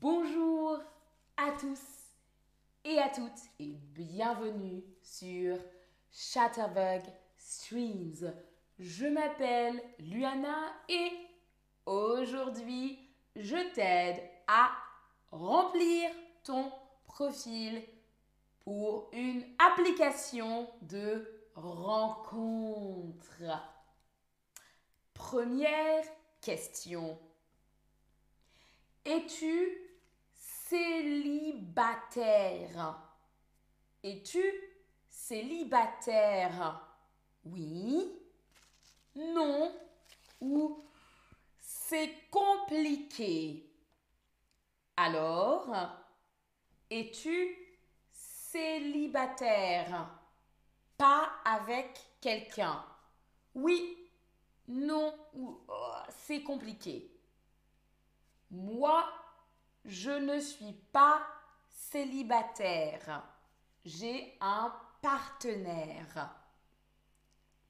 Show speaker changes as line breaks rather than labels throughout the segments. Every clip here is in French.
Bonjour à tous et à toutes et bienvenue sur Chatterbug Streams. Je m'appelle Luana et aujourd'hui je t'aide à remplir ton profil pour une application de rencontre. Première question. Es-tu célibataire? Es-tu célibataire? Oui, non ou c'est compliqué. Alors, es-tu célibataire? Pas avec quelqu'un Oui, non ou oh, c'est compliqué. Moi, je ne suis pas célibataire. J'ai un partenaire.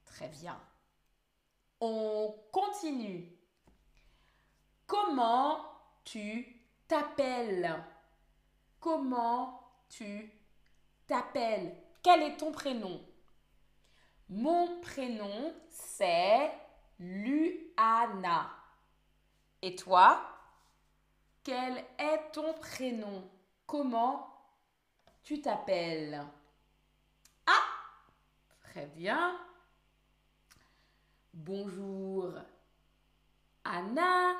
Très bien. On continue. Comment tu t'appelles? Comment tu t'appelles? Quel est ton prénom? Mon prénom, c'est Luana. Et toi? Quel est ton prénom? Comment tu t'appelles? Ah Très bien. Bonjour. Anna,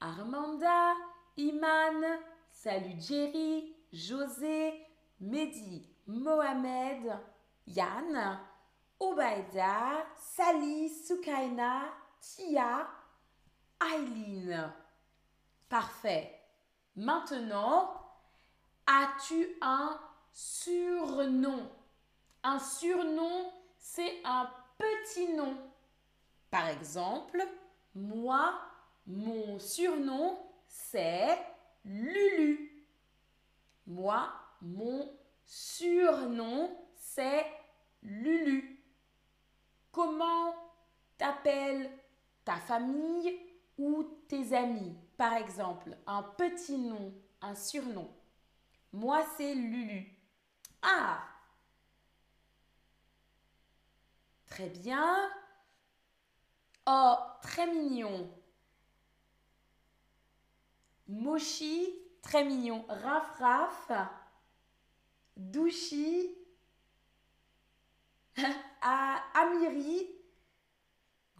Armanda, Iman, salut Jerry, José, Mehdi, Mohamed, Yann, Obaida, Sally, Sukaina, Tia, Aileen. Parfait. Maintenant, as-tu un surnom? Un surnom, c'est un petit nom. Par exemple, moi, mon surnom, c'est Lulu. Moi, mon surnom, c'est Lulu. Comment t'appelles ta famille ou tes amis? Par exemple, un petit nom, un surnom. Moi, c'est Lulu. Ah Très bien. Oh, très mignon. Moshi, très mignon. Raf Raf. Douchi. ah, Amiri.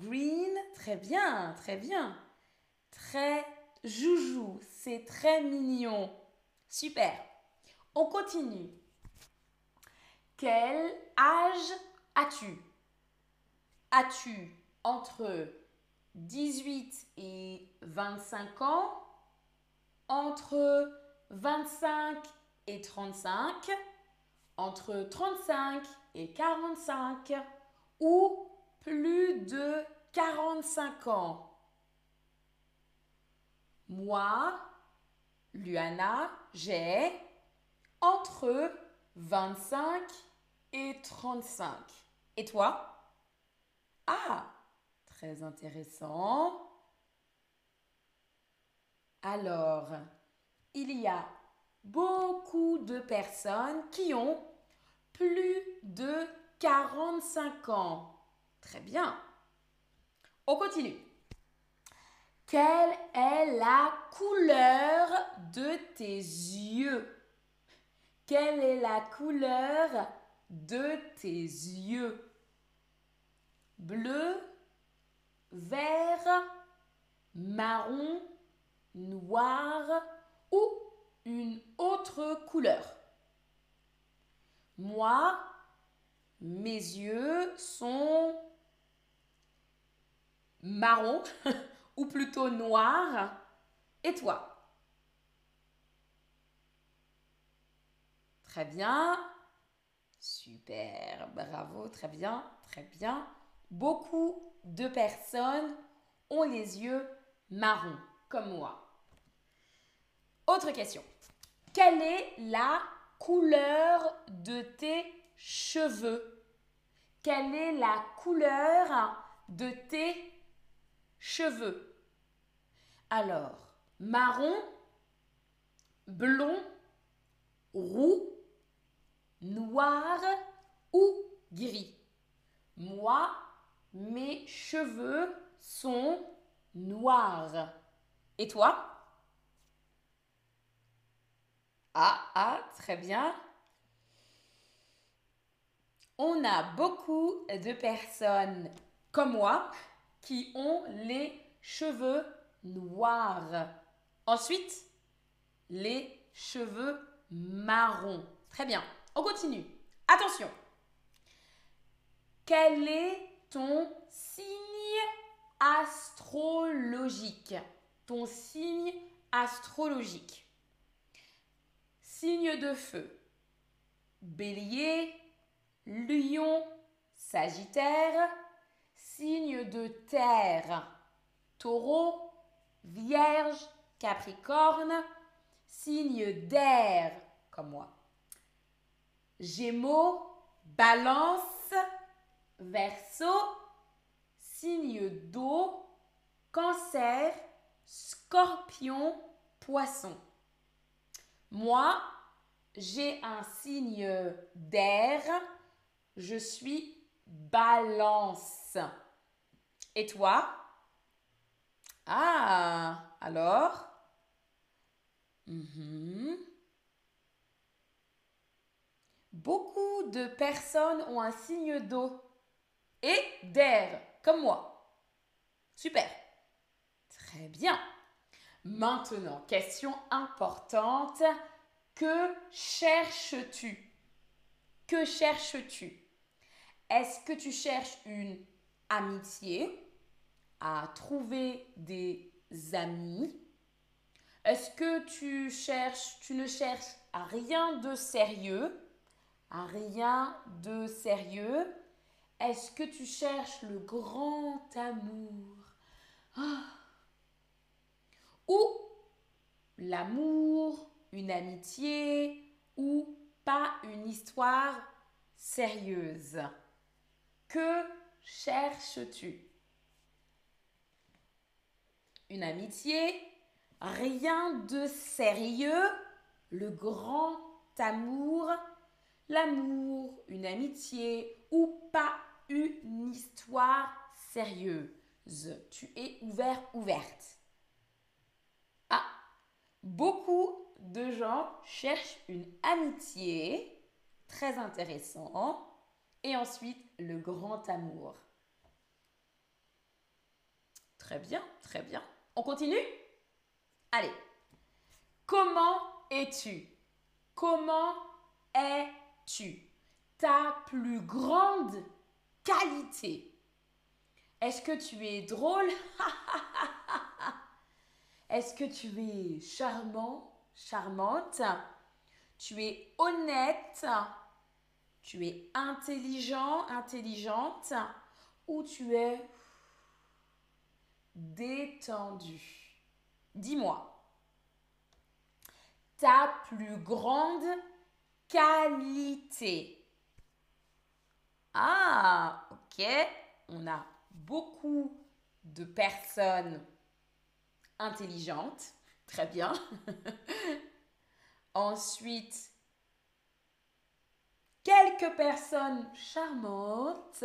Green, très bien, très bien. Très Joujou, c'est très mignon. Super. On continue. Quel âge as-tu? As-tu entre 18 et 25 ans? Entre 25 et 35 Entre 35 et 45 Ou plus de 45 ans? Moi, Luana, j'ai entre 25 et 35. Et toi? Ah, très intéressant. Alors, il y a beaucoup de personnes qui ont plus de 45 ans. Très bien. On continue. Quelle est la couleur de tes yeux? Quelle est la couleur de tes yeux? Bleu, vert, marron, noir ou une autre couleur? Moi, mes yeux sont marron ou plutôt noir Et toi? Très bien. Super, bravo, très bien, très bien. Beaucoup de personnes ont les yeux marrons, comme moi. Autre question. Quelle est la couleur de tes cheveux? Quelle est la couleur de tes cheveux? Alors, marron, blond, roux, noir ou gris Moi, mes cheveux sont noirs. Et toi? Ah, ah, très bien. On a beaucoup de personnes comme moi qui ont les cheveux noirs. Ensuite, les cheveux marrons. Très bien. On continue. Attention. Quel est ton signe astrologique? Ton signe astrologique. Signe de feu. Bélier, lion, sagittaire. Signe de terre. Taureau, vierge, capricorne. Signe d'air, comme moi. Gémeaux, balance, verseau, signe d'eau, cancer, scorpion, poisson. Moi, j'ai un signe d'air, je suis balance. Et toi? Ah, alors? Mhm. Beaucoup de personnes ont un signe d'eau et d'air, comme moi. Super. Très bien. Maintenant, question importante. Que cherches-tu? Que cherches-tu? Est-ce que tu cherches une amitié? À trouver des amis. Est-ce que tu cherches, tu ne cherches à rien de sérieux? À rien de sérieux. Est-ce que tu cherches le grand amour? Ah. Ou l'amour, une amitié ou pas une histoire sérieuse? Que cherches-tu? Une amitié Rien de sérieux Le grand amour l'amour, une amitié ou pas une histoire sérieuse. Tu es ouvert, ouverte. Ah, beaucoup de gens cherchent une amitié, très intéressant, et ensuite le grand amour. Très bien, très bien. On continue? Allez. Comment es-tu? Comment es-tu? Tu ta plus grande qualité. Est-ce que tu es drôle? Est-ce que tu es charmant, charmante? Tu es honnête? Tu es intelligent, intelligente? Ou tu es détendu Dis-moi. Ta plus grande qualité. Ah, ok. On a beaucoup de personnes intelligentes. Très bien. Ensuite, quelques personnes charmantes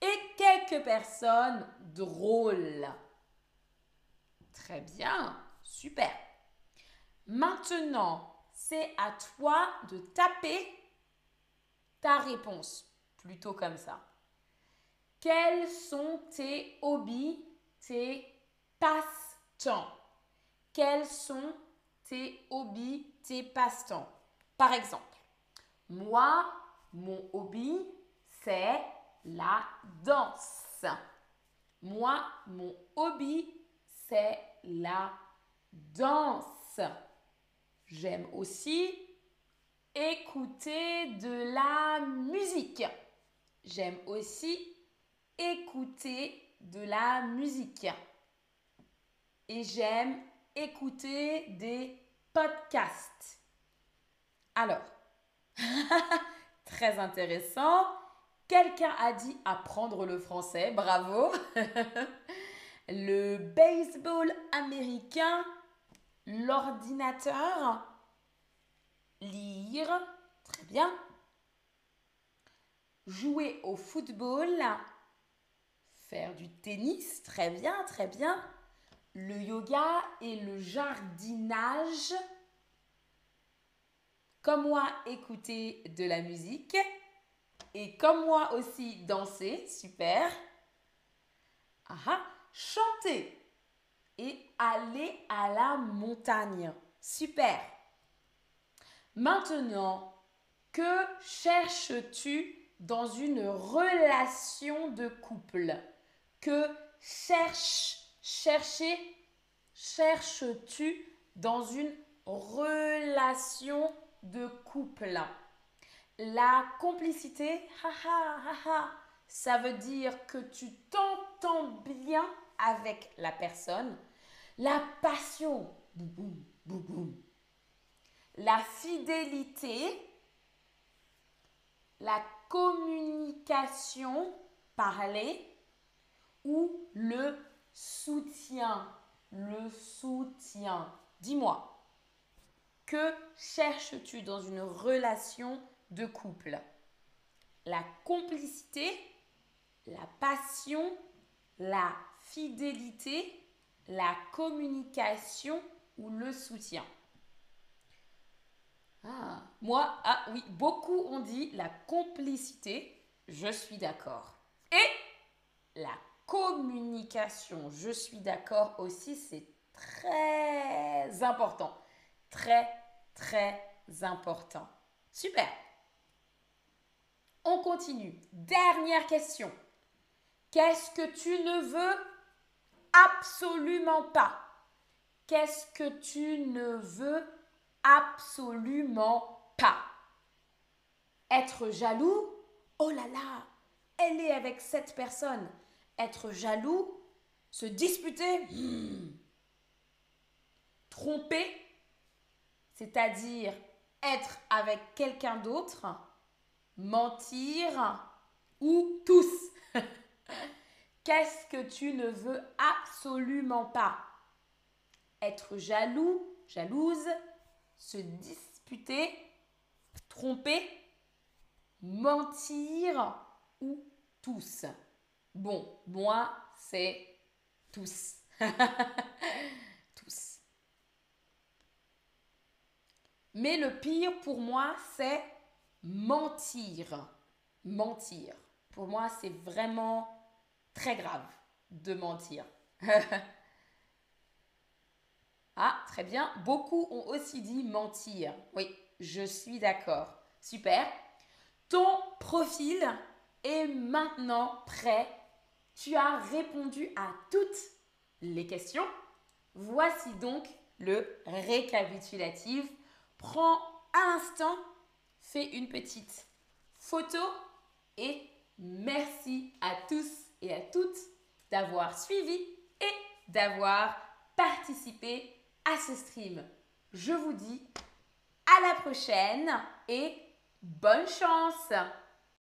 et personnes drôles. Très bien, super. Maintenant, c'est à toi de taper ta réponse, plutôt comme ça. Quels sont tes hobbies, tes passe-temps? Quels sont tes hobbies, tes passe-temps? Par exemple, moi, mon hobby, c'est la danse. Moi, mon hobby, c'est la danse. J'aime aussi écouter de la musique. J'aime aussi écouter de la musique. Et j'aime écouter des podcasts. Alors, très intéressant. Quelqu'un a dit apprendre le français, bravo. le baseball américain l'ordinateur, lire, très bien, jouer au football, faire du tennis, très bien, très bien, le yoga et le jardinage, comme moi écouter de la musique et comme moi aussi danser, super. Chanter et aller à la montagne, super. Maintenant, que cherches-tu dans une relation de couple? Que cherche, chercher, cherches-tu dans une relation de couple? La complicité, ça veut dire que tu t'entends bien avec la personne. La passion, La fidélité, la communication parler ou le soutien. Le soutien. Dis-moi, que cherches-tu dans une relation de couple La complicité, la passion, la fidélité, la communication ou le soutien ah, moi, ah oui, beaucoup ont dit la complicité, je suis d'accord. Et la communication, je suis d'accord aussi, c'est très important. Très, très important. Super. On continue. Dernière question. Qu'est-ce que tu ne veux absolument pas? Qu'est-ce que tu ne veux Absolument pas? Être jaloux? Oh là là, elle est avec cette personne. Être jaloux? Se disputer? Hmm. Tromper? C'est-à-dire être avec quelqu'un d'autre? Mentir Ou tous Qu'est-ce que tu ne veux absolument pas? Être jaloux, jalouse, se disputer, tromper, mentir ou tous. Bon, moi, c'est tous. tous. Mais le pire pour moi, c'est mentir. Mentir. Pour moi, c'est vraiment très grave de mentir. Ah, très bien. Beaucoup ont aussi dit mentir. Oui, je suis d'accord. Super. Ton profil est maintenant prêt. Tu as répondu à toutes les questions. Voici donc le récapitulatif. Prends un instant, fais une petite photo et merci à tous et à toutes d'avoir suivi et d'avoir participé à ce stream. Je vous dis à la prochaine et bonne chance